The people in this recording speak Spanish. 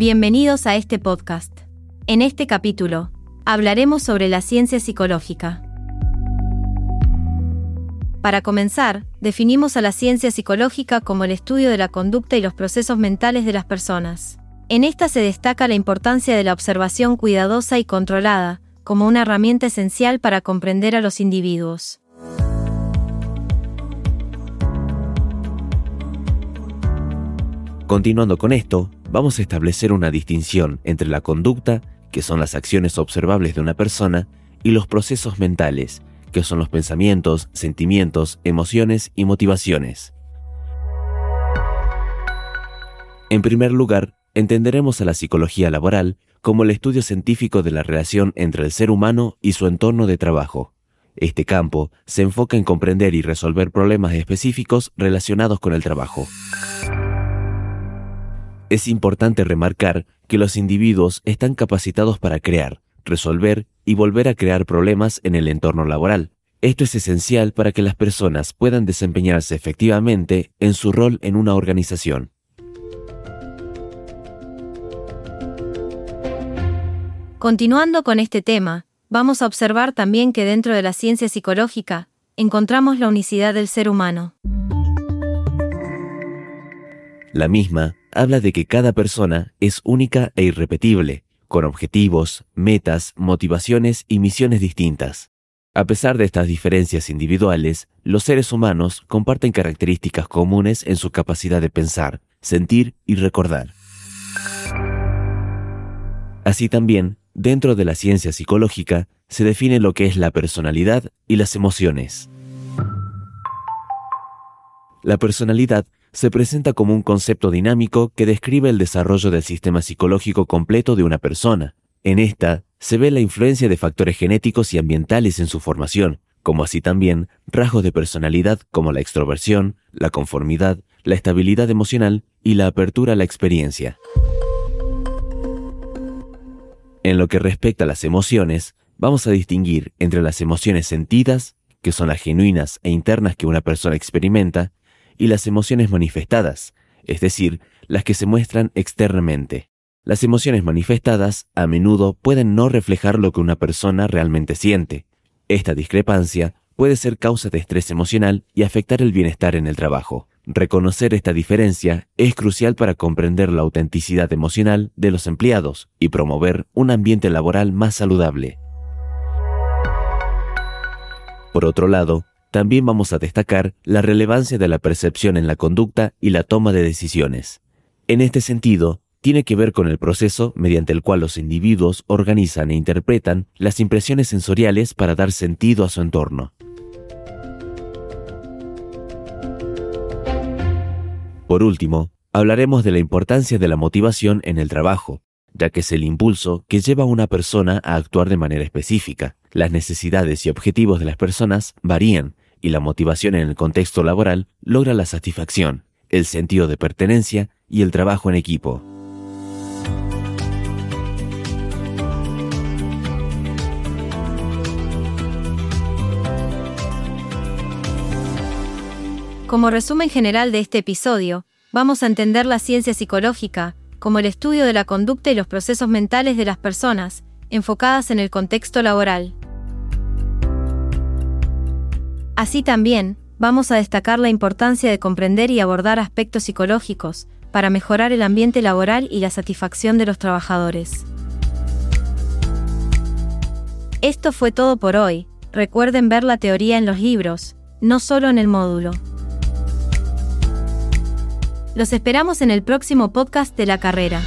Bienvenidos a este podcast. En este capítulo, hablaremos sobre la ciencia psicológica. Para comenzar, definimos a la ciencia psicológica como el estudio de la conducta y los procesos mentales de las personas. En esta se destaca la importancia de la observación cuidadosa y controlada, como una herramienta esencial para comprender a los individuos. Continuando con esto, vamos a establecer una distinción entre la conducta, que son las acciones observables de una persona, y los procesos mentales, que son los pensamientos, sentimientos, emociones y motivaciones. En primer lugar, entenderemos a la psicología laboral como el estudio científico de la relación entre el ser humano y su entorno de trabajo. Este campo se enfoca en comprender y resolver problemas específicos relacionados con el trabajo. Es importante remarcar que los individuos están capacitados para crear, resolver y volver a crear problemas en el entorno laboral. Esto es esencial para que las personas puedan desempeñarse efectivamente en su rol en una organización. Continuando con este tema, vamos a observar también que dentro de la ciencia psicológica, encontramos la unicidad del ser humano. La misma habla de que cada persona es única e irrepetible, con objetivos, metas, motivaciones y misiones distintas. A pesar de estas diferencias individuales, los seres humanos comparten características comunes en su capacidad de pensar, sentir y recordar. Así también, dentro de la ciencia psicológica, se define lo que es la personalidad y las emociones. La personalidad se presenta como un concepto dinámico que describe el desarrollo del sistema psicológico completo de una persona. En esta se ve la influencia de factores genéticos y ambientales en su formación, como así también rasgos de personalidad como la extroversión, la conformidad, la estabilidad emocional y la apertura a la experiencia. En lo que respecta a las emociones, vamos a distinguir entre las emociones sentidas, que son las genuinas e internas que una persona experimenta, y las emociones manifestadas, es decir, las que se muestran externamente. Las emociones manifestadas a menudo pueden no reflejar lo que una persona realmente siente. Esta discrepancia puede ser causa de estrés emocional y afectar el bienestar en el trabajo. Reconocer esta diferencia es crucial para comprender la autenticidad emocional de los empleados y promover un ambiente laboral más saludable. Por otro lado, también vamos a destacar la relevancia de la percepción en la conducta y la toma de decisiones. En este sentido, tiene que ver con el proceso mediante el cual los individuos organizan e interpretan las impresiones sensoriales para dar sentido a su entorno. Por último, hablaremos de la importancia de la motivación en el trabajo, ya que es el impulso que lleva a una persona a actuar de manera específica. Las necesidades y objetivos de las personas varían y la motivación en el contexto laboral logra la satisfacción, el sentido de pertenencia y el trabajo en equipo. Como resumen general de este episodio, vamos a entender la ciencia psicológica como el estudio de la conducta y los procesos mentales de las personas, enfocadas en el contexto laboral. Así también, vamos a destacar la importancia de comprender y abordar aspectos psicológicos para mejorar el ambiente laboral y la satisfacción de los trabajadores. Esto fue todo por hoy. Recuerden ver la teoría en los libros, no solo en el módulo. Los esperamos en el próximo podcast de la carrera.